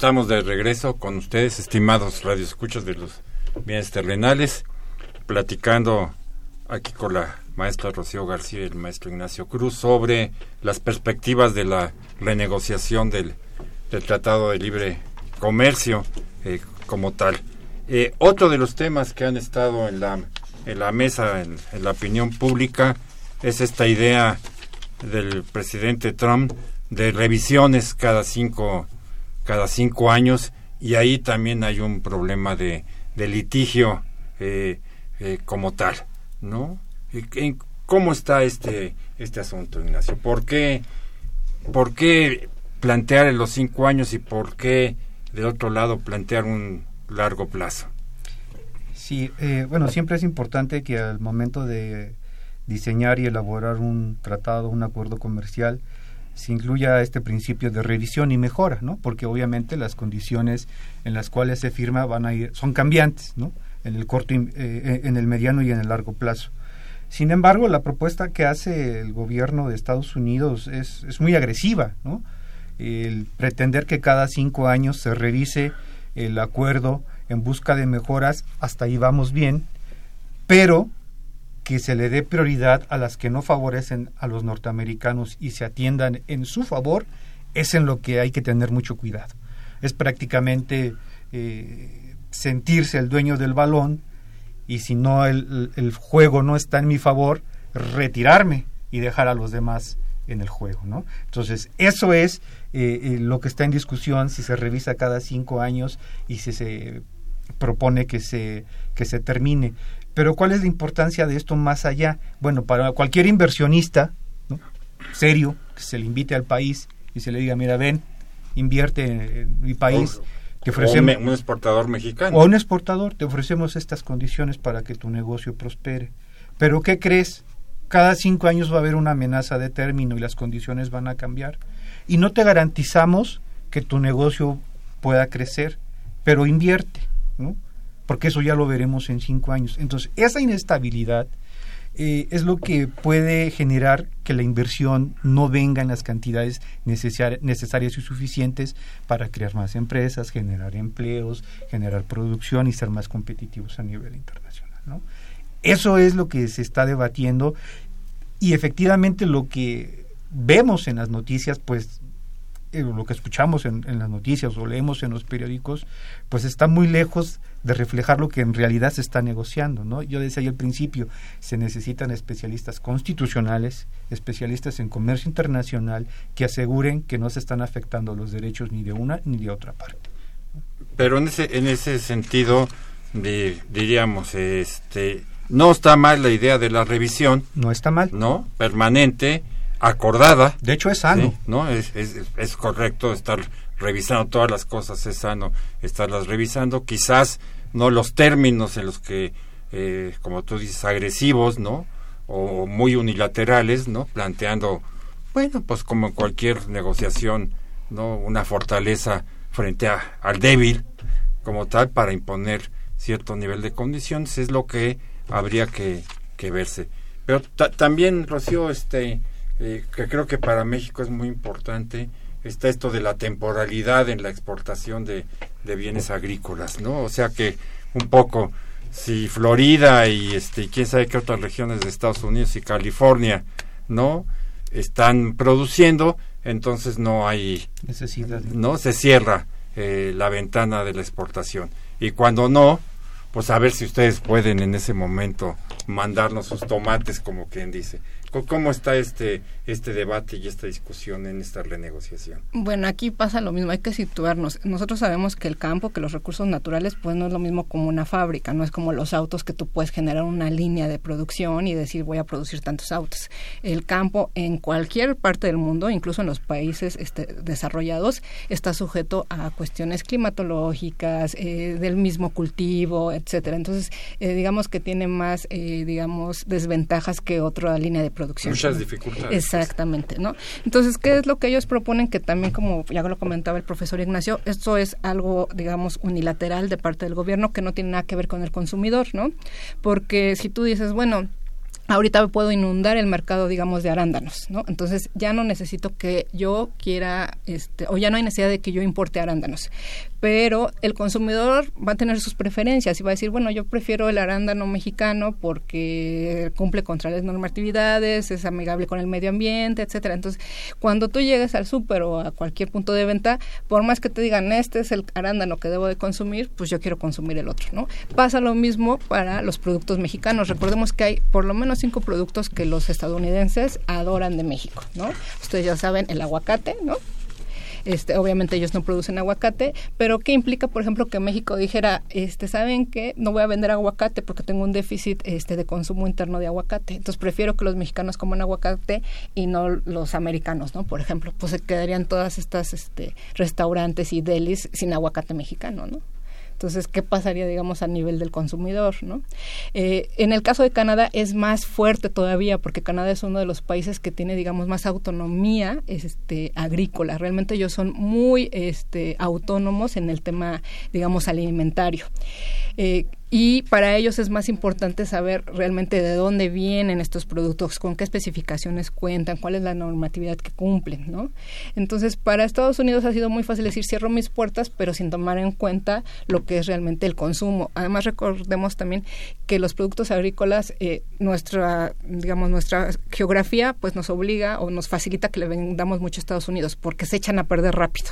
Speaker 3: Estamos de regreso con ustedes, estimados radioescuchas de los bienes terrenales, platicando aquí con la maestro Rocío García y el maestro Ignacio Cruz sobre las perspectivas de la renegociación del, Tratado de Libre Comercio eh, como tal. Eh, otro de los temas que han estado en la, en la mesa, en, la opinión pública, es esta idea del presidente Trump de revisiones cada cinco, cada cinco años y ahí también hay un problema de, litigio eh, como tal, ¿no? ¿Cómo está este, este asunto, Ignacio? ¿Por qué, ¿Por qué plantear en los cinco años y por qué, de otro lado, plantear un largo plazo?
Speaker 5: Sí, eh, bueno, siempre es importante que al momento de diseñar y elaborar un tratado, un acuerdo comercial, se incluya este principio de revisión y mejora, ¿no? Porque obviamente las condiciones en las cuales se firma van a ir, son cambiantes, ¿no? En el corto, eh, en el mediano y en el largo plazo. Sin embargo, la propuesta que hace el gobierno de Estados Unidos es, es muy agresiva, ¿no? El pretender que cada cinco años se revise el acuerdo en busca de mejoras, hasta ahí vamos bien, pero que se le dé prioridad a las que no favorecen a los norteamericanos y se atiendan en su favor, es en lo que hay que tener mucho cuidado. Es prácticamente eh, sentirse el dueño del balón y si no el, juego no está en mi favor, retirarme y dejar a los demás en el juego, ¿no? Entonces, eso es eh, eh, lo que está en discusión si se revisa cada cinco años y si se propone que se, que se termine. Pero ¿cuál es la importancia de esto más allá? Bueno, para cualquier inversionista ¿no? serio que se le invite al país y se le diga, mira, ven, invierte en mi país
Speaker 3: ofrecemos, un, exportador mexicano.
Speaker 5: O un exportador, te ofrecemos estas condiciones para que tu negocio prospere. Pero ¿qué crees? Cada cinco años va a haber una amenaza de término y las condiciones van a cambiar. Y no te garantizamos que tu negocio pueda crecer, pero invierte, ¿no? Porque eso ya lo veremos en cinco años. Entonces, esa inestabilidad eh, es lo que puede generar que la inversión no venga en las cantidades necesarias y suficientes para crear más empresas, generar empleos, generar producción y ser más competitivos a nivel internacional. Eso es lo que se está debatiendo y efectivamente lo que vemos en las noticias, pues eh, lo que escuchamos en, las noticias o leemos en los periódicos, pues está muy lejos de reflejar lo que en realidad se está negociando, ¿no? Yo decía al principio, se necesitan especialistas constitucionales, especialistas en comercio internacional que aseguren que no se están afectando los derechos ni de una ni de otra parte.
Speaker 3: Pero en ese en ese sentido diríamos este no está mal la idea de la revisión.
Speaker 5: No está mal.
Speaker 3: No, permanente acordada.
Speaker 5: De hecho, es sano.
Speaker 3: ¿no? Es, es, es, correcto estar revisando todas las cosas, es sano estarlas revisando. Quizás no los términos en los que, eh, como tú dices, agresivos, ¿no? O muy unilaterales, ¿no? Planteando, bueno, pues como en cualquier negociación, ¿no? Una fortaleza frente a, al débil, como tal, para imponer cierto nivel de condiciones, es lo que habría que, verse. Pero también, Rocío, este, eh, que creo que para México es muy importante, está esto de la temporalidad en la exportación de, de bienes agrícolas, ¿no? O sea que un poco si Florida y este quién sabe qué otras regiones de Estados Unidos y California, ¿no? están produciendo, entonces no hay
Speaker 5: necesidad,
Speaker 3: no se cierra eh, la ventana de la exportación. Y cuando no, pues a ver si ustedes pueden en ese momento mandarnos sus tomates, como quien dice. ¿Cómo está este, este debate y esta discusión en esta renegociación?
Speaker 4: Bueno, aquí pasa lo mismo, hay que situarnos. Nosotros sabemos que el campo, que los recursos naturales, pues no es lo mismo como una fábrica, no es como los autos que tú puedes generar una línea de producción y decir voy a producir tantos autos. El campo en cualquier parte del mundo, incluso en los países este, desarrollados, está sujeto a cuestiones climatológicas, eh, del mismo cultivo, etcétera. Entonces, eh, digamos que tiene más, eh, digamos, desventajas que otra línea de producción.
Speaker 3: Muchas dificultades.
Speaker 4: Exactamente, ¿no? Entonces, ¿qué es lo que ellos proponen? Que también, como ya lo comentaba el profesor Ignacio, esto es algo, digamos, unilateral de parte del gobierno que no tiene nada que ver con el consumidor, ¿no? Porque si tú dices, bueno, ahorita puedo inundar el mercado, digamos, de arándanos, ¿no? Entonces ya no necesito que yo quiera, este, o ya no hay necesidad de que yo importe arándanos. Pero el consumidor va a tener sus preferencias y va a decir, bueno, yo prefiero el arándano mexicano porque cumple contra las normatividades, es amigable con el medio ambiente, etcétera. Entonces, cuando tú llegues al súper o a cualquier punto de venta, por más que te digan, este es el arándano que debo de consumir, pues yo quiero consumir el otro, ¿no? Pasa lo mismo para los productos mexicanos. Recordemos que hay por lo menos cinco productos que los estadounidenses adoran de México, ¿no? Ustedes ya saben, el aguacate, ¿no? Este, obviamente ellos no producen aguacate, pero ¿qué implica, por ejemplo, que México dijera, este, ¿saben qué? No voy a vender aguacate porque tengo un déficit este, de consumo interno de aguacate. Entonces prefiero que los mexicanos coman aguacate y no los americanos, ¿no? Por ejemplo, pues se quedarían todas estas este, restaurantes y delis sin aguacate mexicano, ¿no? Entonces, ¿qué pasaría, digamos, a nivel del consumidor? ¿no? Eh, en el caso de Canadá es más fuerte todavía, porque Canadá es uno de los países que tiene, digamos, más autonomía este, agrícola. Realmente ellos son muy este, autónomos en el tema, digamos, alimentario. Eh, y para ellos es más importante saber realmente de dónde vienen estos productos, con qué especificaciones cuentan, cuál es la normatividad que cumplen, ¿no? Entonces, para Estados Unidos ha sido muy fácil decir cierro mis puertas, pero sin tomar en cuenta lo que es realmente el consumo. Además, recordemos también que los productos agrícolas, eh, nuestra, digamos, nuestra geografía, pues nos obliga o nos facilita que le vendamos mucho a Estados Unidos, porque se echan a perder rápido.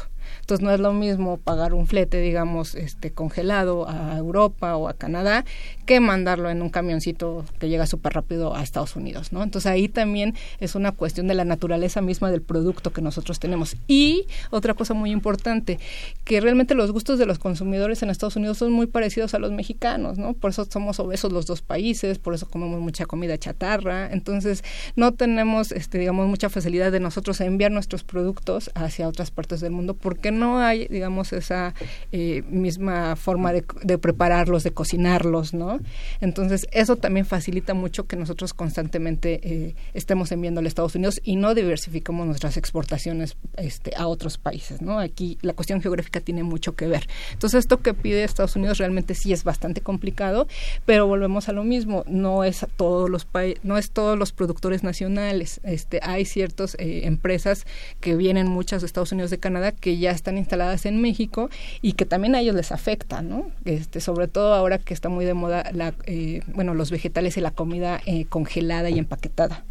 Speaker 4: Entonces no es lo mismo pagar un flete, digamos, este congelado a Europa o a Canadá que mandarlo en un camioncito que llega súper rápido a Estados Unidos, ¿no? Entonces ahí también es una cuestión de la naturaleza misma del producto que nosotros tenemos. Y otra cosa muy importante, que realmente los gustos de los consumidores en Estados Unidos son muy parecidos a los mexicanos, ¿no? Por eso somos obesos los dos países, por eso comemos mucha comida chatarra, entonces no tenemos, este, digamos, mucha facilidad de nosotros enviar nuestros productos hacia otras partes del mundo porque no hay, digamos, esa eh, misma forma de, prepararlos, de cocinarlos, ¿no? Entonces, eso también facilita mucho que nosotros constantemente eh, estemos enviando a Estados Unidos y no diversificamos nuestras exportaciones este, a otros países, ¿no? Aquí la cuestión geográfica tiene mucho que ver. Entonces, esto que pide Estados Unidos realmente sí es bastante complicado, pero volvemos a lo mismo, no es todos los no es todos los productores nacionales, este, hay ciertas eh, empresas que vienen muchas de Estados Unidos de Canadá que ya están están instaladas en México y que también a ellos les afecta, ¿no? Este, sobre todo ahora que está muy de moda la, eh, bueno, los vegetales y la comida eh, congelada y empaquetada.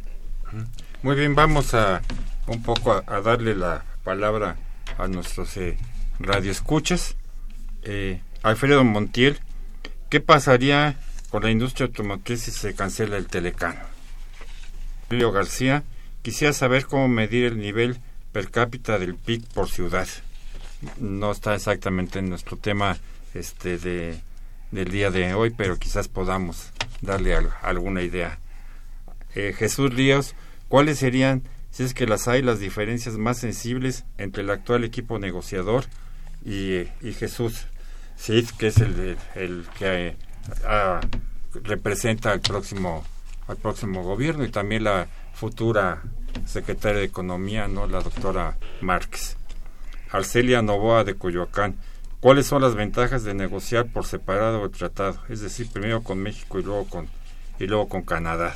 Speaker 3: Muy bien, vamos a un poco a, darle la palabra a nuestros eh, radioescuchas. Eh, Alfredo Montiel, ¿qué pasaría con la industria automotriz si se cancela el telecano? Julio García, quisiera saber cómo medir el nivel per cápita del PIB por ciudad no está exactamente en nuestro tema este de del día de hoy, pero quizás podamos darle alguna idea. Eh, Jesús Ríos, ¿cuáles serían, si es que las hay, las diferencias más sensibles entre el actual equipo negociador y, y Jesús Cid, que es el, el, que eh, representa al próximo, al próximo gobierno y también la futura secretaria de Economía, no la doctora Márquez? Arcelia Novoa de Coyoacán. ¿Cuáles son las ventajas de negociar por separado el tratado? Es decir, primero con México y luego con, y luego con Canadá.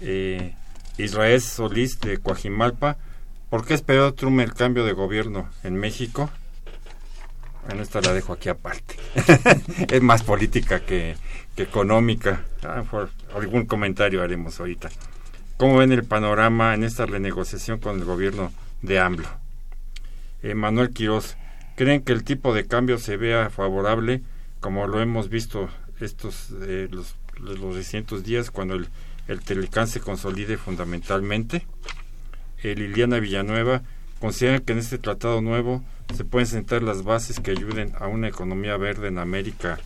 Speaker 3: Eh, Israel Solís de Coajimalpa. ¿Por qué esperó Trump el cambio de gobierno en México? Bueno, esta la dejo aquí aparte. *laughs* es más política que, económica. Ah, por algún comentario haremos ahorita. ¿Cómo ven el panorama en esta renegociación con el gobierno de AMLO? Eh, Manuel Quiroz, ¿creen que el tipo de cambio se vea favorable como lo hemos visto estos eh, los, los recientes días cuando el, el Telecán se consolide fundamentalmente? Eh, Liliana Villanueva, ¿consideran que en este tratado nuevo se pueden sentar las bases que ayuden a una economía verde en América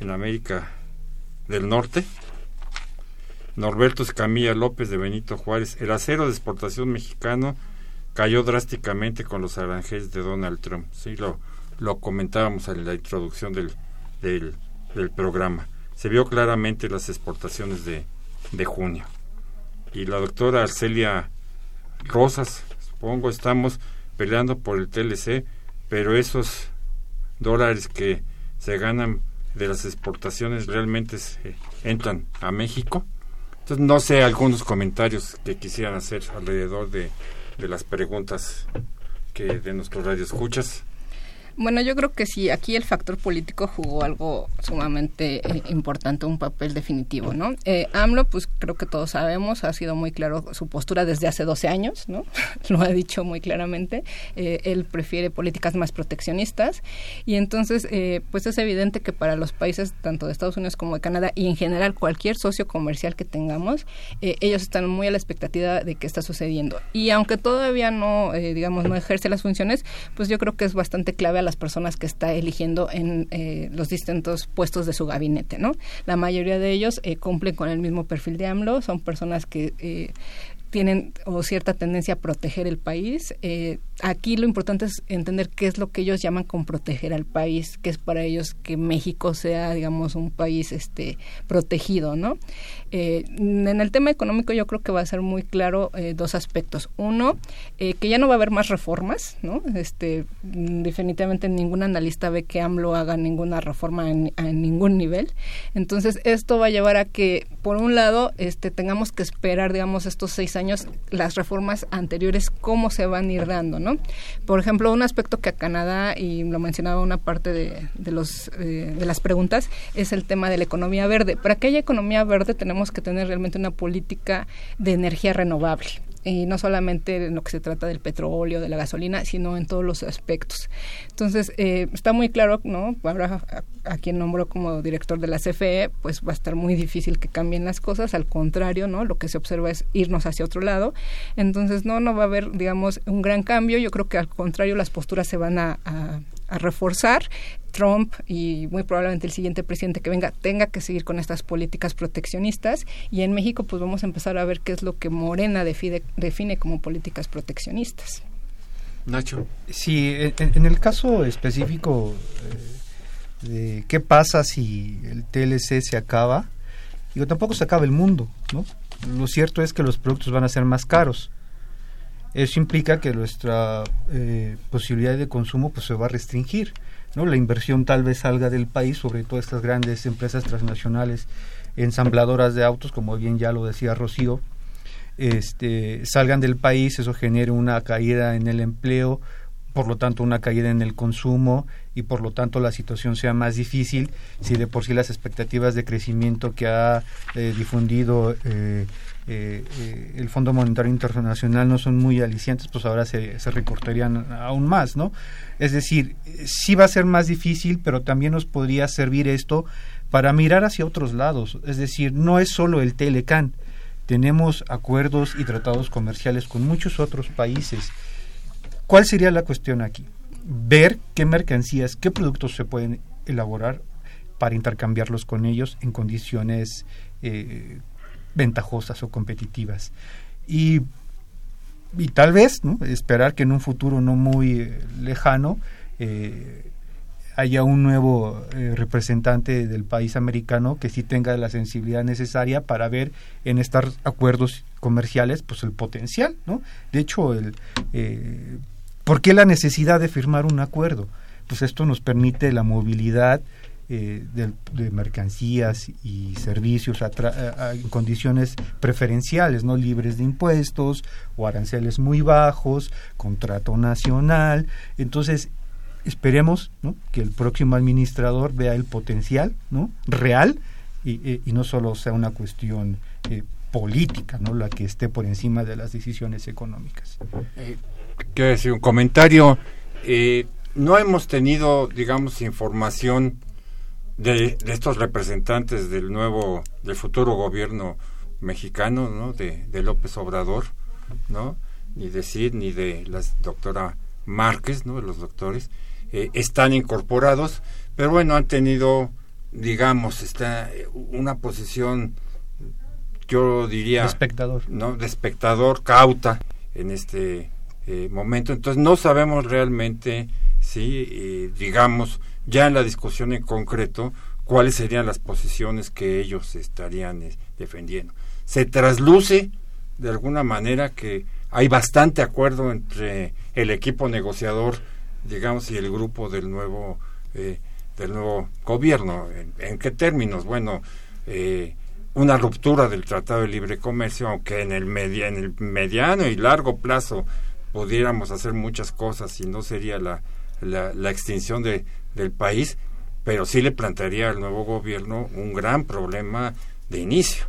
Speaker 3: en América del Norte? Norberto Escamilla López de Benito Juárez, el acero de exportación mexicano cayó drásticamente con los aranjeles de Donald Trump. Sí, lo, lo comentábamos en la introducción del, del, programa. Se vio claramente las exportaciones de, de junio. Y la doctora Arcelia Rosas, supongo, estamos peleando por el TLC, pero esos dólares que se ganan de las exportaciones realmente se entran a México. Entonces, no sé, algunos comentarios que quisieran hacer alrededor de, de las preguntas que de nuestros radio escuchas.
Speaker 4: Bueno, yo creo que sí, aquí el factor político jugó algo sumamente eh, importante, un papel definitivo, ¿no? Eh, AMLO, pues creo que todos sabemos, ha sido muy claro su postura desde hace 12 años, ¿no? *laughs* Lo ha dicho muy claramente. Eh, él prefiere políticas más proteccionistas y entonces, pues es evidente que para los países tanto de Estados Unidos como de Canadá y en general cualquier socio comercial que tengamos, ellos están muy a la expectativa de qué está sucediendo. Y aunque todavía no, digamos, no ejerce las funciones, pues yo creo que es bastante clave las personas que está eligiendo en eh, los distintos puestos de su gabinete, ¿no? La mayoría de ellos eh, cumplen con el mismo perfil de AMLO, son personas que eh, tienen o cierta tendencia a proteger el país. Eh, aquí lo importante es entender qué es lo que ellos llaman con proteger al país, que es para ellos que México sea, digamos, un país este protegido, ¿no? Eh, en el tema económico yo creo que va a ser muy claro eh, dos aspectos. Uno, que ya no va a haber más reformas, ¿no? Este, definitivamente ningún analista ve que AMLO haga ninguna reforma en, en ningún nivel. Entonces esto va a llevar a que, por un lado, este, tengamos que esperar, digamos, estos seis años las reformas anteriores cómo se van a ir dando, ¿no? Por ejemplo, un aspecto que a Canadá y lo mencionaba una parte de, los eh, de las preguntas es el tema de la economía verde. Para que haya economía verde tenemos que tener realmente una política de energía renovable y no solamente en lo que se trata del petróleo, de la gasolina, sino en todos los aspectos. Entonces, eh, está muy claro, ¿no? Ahora a, quien nombró como director de la CFE, pues va a estar muy difícil que cambien las cosas, al contrario, ¿no? Lo que se observa es irnos hacia otro lado. Entonces, no, no va a haber, digamos, un gran cambio. Yo creo que al contrario, las posturas se van a, a reforzar. Trump y muy probablemente el siguiente presidente que venga tenga que seguir con estas políticas proteccionistas y en México pues vamos a empezar a ver qué es lo que Morena define, define como políticas proteccionistas.
Speaker 3: Nacho.
Speaker 5: Sí, en, el caso específico eh, de qué pasa si el TLC se acaba, digo, tampoco se acaba el mundo, ¿no? Lo cierto es que los productos van a ser más caros eso implica que nuestra eh, posibilidad de consumo pues se va a restringir no la inversión tal vez salga del país sobre todo estas grandes empresas transnacionales ensambladoras de autos como bien ya lo decía Rocío este salgan del país eso genere una caída en el empleo por lo tanto una caída en el consumo y por lo tanto la situación sea más difícil si de por sí las expectativas de crecimiento que ha eh, difundido eh, eh, eh, el Fondo Monetario Internacional no son muy alicientes, pues ahora se, recortarían aún más, ¿no? Es decir, sí va a ser más difícil, pero también nos podría servir esto para mirar hacia otros lados. Es decir, no es solo el Telecan, tenemos acuerdos y tratados comerciales con muchos otros países. ¿Cuál sería la cuestión aquí? Ver qué mercancías, qué productos se pueden elaborar para intercambiarlos con ellos en condiciones eh, ventajosas o competitivas. Y, y tal vez esperar que en un futuro no muy eh, lejano eh, haya un nuevo eh, representante del país americano que sí tenga la sensibilidad necesaria para ver en estos acuerdos comerciales pues el potencial no de hecho el ¿por qué la necesidad de firmar un acuerdo? pues esto nos permite la movilidad eh, de, mercancías y servicios en condiciones preferenciales, no libres de impuestos o aranceles muy bajos, contrato nacional. Entonces, esperemos que el próximo administrador vea el potencial ¿no? real y, y, no solo sea una cuestión eh, política, ¿no? la que esté por encima de las decisiones económicas.
Speaker 3: Eh, quiero decir un comentario. Eh, no hemos tenido, digamos, información de, estos representantes del nuevo, del futuro gobierno mexicano, ¿no? De, López Obrador, ¿no? Ni de Cid, ni de la doctora Márquez, ¿no? De los doctores, eh, están incorporados, pero bueno, han tenido, digamos, está una posición, yo diría...
Speaker 5: De espectador.
Speaker 3: ¿no? De espectador cauta en este eh, momento. Entonces no sabemos realmente si, eh, digamos, ya en la discusión en concreto cuáles serían las posiciones que ellos estarían eh, defendiendo. Se trasluce de alguna manera que hay bastante acuerdo entre el equipo negociador, digamos, y el grupo del nuevo eh, del nuevo gobierno. ¿En, qué términos? Bueno, eh, una ruptura del Tratado de Libre Comercio, aunque en el, media, en el mediano y largo plazo pudiéramos hacer muchas cosas y no sería la, la, extinción de, del país, pero sí le plantearía al nuevo gobierno un gran problema de inicio,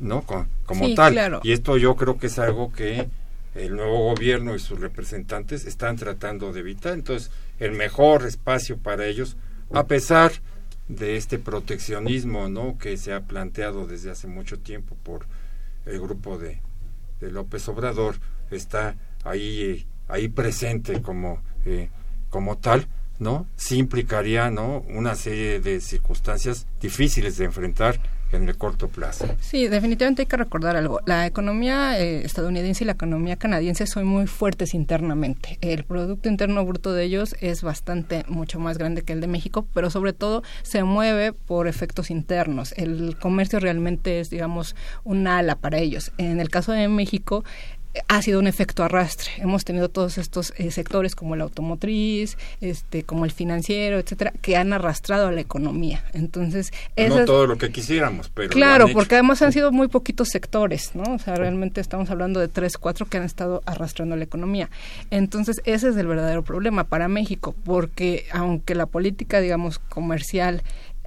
Speaker 3: ¿no? Como, tal. Y esto yo creo que es algo que el nuevo gobierno y sus representantes están tratando de evitar. Entonces, el mejor espacio para ellos, a pesar de este proteccionismo ¿no? que se ha planteado desde hace mucho tiempo por el grupo de, de López Obrador, está ahí, ahí presente como, eh, como tal, ¿no? Sí implicaría, ¿no? Una serie de circunstancias difíciles de enfrentar en el corto plazo.
Speaker 4: Sí, definitivamente hay que recordar algo. La economía eh, estadounidense y la economía canadiense son muy fuertes internamente. El Producto Interno Bruto de ellos es bastante, mucho más grande que el de México, pero sobre todo se mueve por efectos internos. El comercio realmente es, digamos, un ala para ellos. En el caso de México, ha sido un efecto arrastre. Hemos tenido todos estos eh, sectores como el automotriz, este, como el financiero, etcétera, que han arrastrado a la economía. Entonces,
Speaker 3: no todo lo que quisiéramos, pero
Speaker 4: claro, porque además han sido muy poquitos sectores, ¿no? O sea, realmente estamos hablando de tres, cuatro que han estado arrastrando la economía. Entonces, ese es el verdadero problema para México, porque aunque la política, digamos, comercial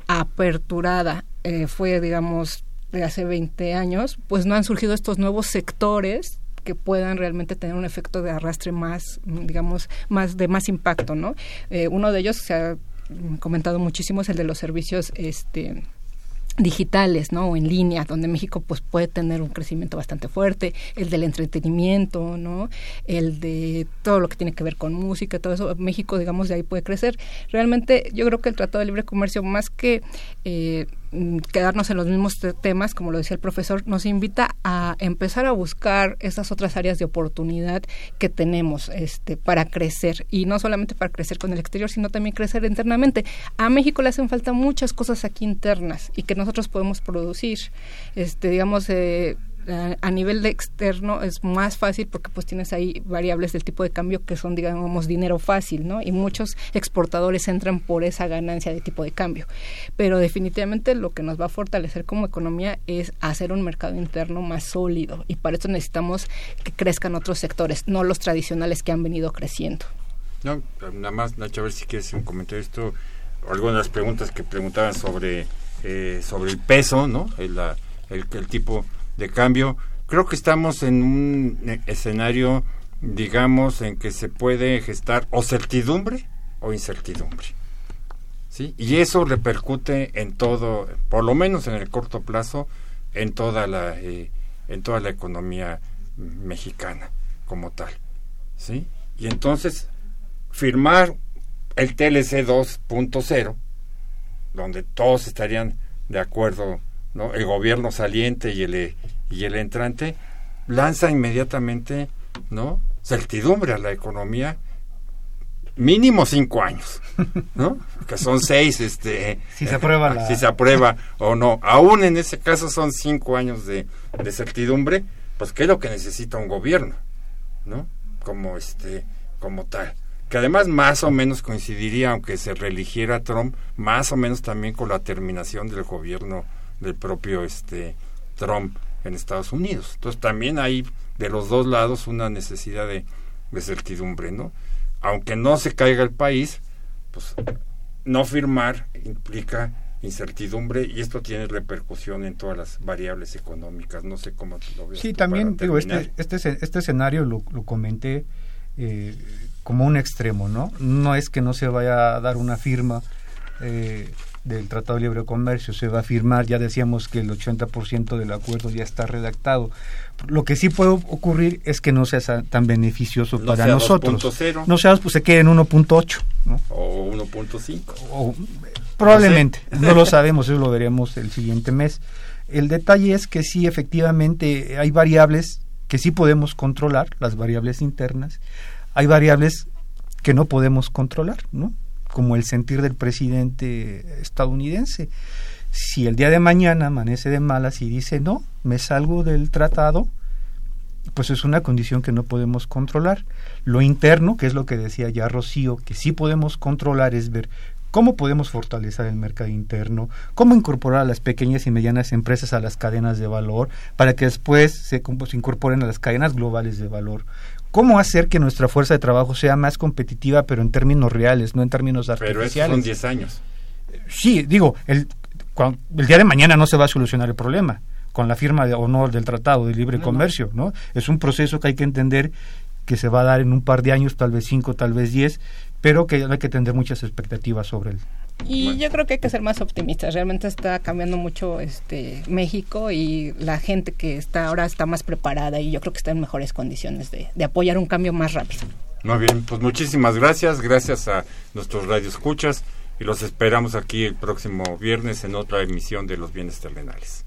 Speaker 4: aperturada eh, fue, digamos, de hace 20 años, pues no han surgido estos nuevos sectores que puedan realmente tener un efecto de arrastre más, digamos, más de más impacto, ¿no? Eh, uno de ellos se ha comentado muchísimo es el de los servicios, este digitales, ¿no? O en línea, donde México pues puede tener un crecimiento bastante fuerte, el del entretenimiento, ¿no? El de todo lo que tiene que ver con música, todo eso, México, digamos, de ahí puede crecer. Realmente yo creo que el Tratado de Libre Comercio, más que eh, quedarnos en los mismos temas, como lo decía el profesor, nos invita a empezar a buscar esas otras áreas de oportunidad que tenemos este, para crecer. Y no solamente para crecer con el exterior, sino también crecer internamente. A México le hacen falta muchas cosas aquí internas y que nosotros podemos producir. Este, digamos, eh, a nivel de externo es más fácil porque pues tienes ahí variables del tipo de cambio que son digamos dinero fácil, ¿no? Y muchos exportadores entran por esa ganancia de tipo de cambio. Pero definitivamente lo que nos va a fortalecer como economía es hacer un mercado interno más sólido y para eso necesitamos que crezcan otros sectores, no los tradicionales que han venido creciendo.
Speaker 3: No, nada más, Nacho, a ver si quieres un comentario esto, algunas de las preguntas que preguntaban sobre eh, sobre el peso, ¿no? El, el, el tipo de cambio. Creo que estamos en un escenario, digamos, en que se puede gestar o certidumbre o incertidumbre. ¿sí? Y eso repercute en todo, por lo menos en el corto plazo, en toda la, eh, en toda la economía mexicana como tal. ¿sí? Y entonces, firmar el TLC 2.0, donde todos estarían de acuerdo el gobierno saliente y el, y el entrante, lanza inmediatamente ¿no? certidumbre a la economía mínimo cinco años, ¿no? Que son seis, este... *laughs*
Speaker 5: Si se aprueba
Speaker 3: Si se aprueba o no. Aún en ese caso son cinco años de, de certidumbre, pues ¿qué es lo que necesita un gobierno? ¿No? Como, este, como tal. Que además más o menos coincidiría, aunque se reeligiera Trump, más o menos también con la terminación del gobierno del propio este Trump en Estados Unidos. Entonces también hay de los dos lados una necesidad de, certidumbre, ¿no? Aunque no se caiga el país, pues no firmar implica incertidumbre y esto tiene repercusión en todas las variables económicas. No sé cómo lo ves.
Speaker 5: Sí, también digo, este, este, este escenario lo, lo comenté eh, como un extremo, ¿no? No es que no se vaya a dar una firma eh, del Tratado de Libre Comercio se va a firmar, ya decíamos que el 80% del acuerdo ya está redactado. Lo que sí puede ocurrir es que no sea tan beneficioso para nosotros. No sea, pues se quede en 1.8. ¿no?
Speaker 3: O 1.5.
Speaker 5: Probablemente, no, lo sabemos, eso lo veremos el siguiente mes. El detalle es que sí, efectivamente, hay variables que sí podemos controlar, las variables internas. Hay variables que no podemos controlar, ¿no? Como el sentir del presidente estadounidense. Si el día de mañana amanece de malas y dice no, me salgo del tratado, pues es una condición que no podemos controlar. Lo interno, que es lo que decía ya Rocío, que sí podemos controlar, es ver cómo podemos fortalecer el mercado interno, cómo incorporar a las pequeñas y medianas empresas a las cadenas de valor para que después se, se incorporen a las cadenas globales de valor, cómo hacer que nuestra fuerza de trabajo sea más competitiva, pero en términos reales, no en términos artificiales.
Speaker 3: Pero son 10 años.
Speaker 5: Sí, digo, el, el día de mañana no se va a solucionar el problema con la firma de, o no del Tratado de Libre Comercio, ¿no? Es un proceso que hay que entender que se va a dar en un par de años, tal vez cinco, tal vez diez, pero que hay que tener muchas expectativas sobre él.
Speaker 4: Y yo creo que hay que ser más optimistas. Realmente está cambiando mucho este México y la gente que está ahora está más preparada y yo creo que está en mejores condiciones de, de apoyar un cambio más rápido.
Speaker 3: Muy bien, pues muchísimas gracias, gracias a nuestros radioescuchas y los esperamos aquí el próximo viernes en otra emisión de Los Bienes Terrenales.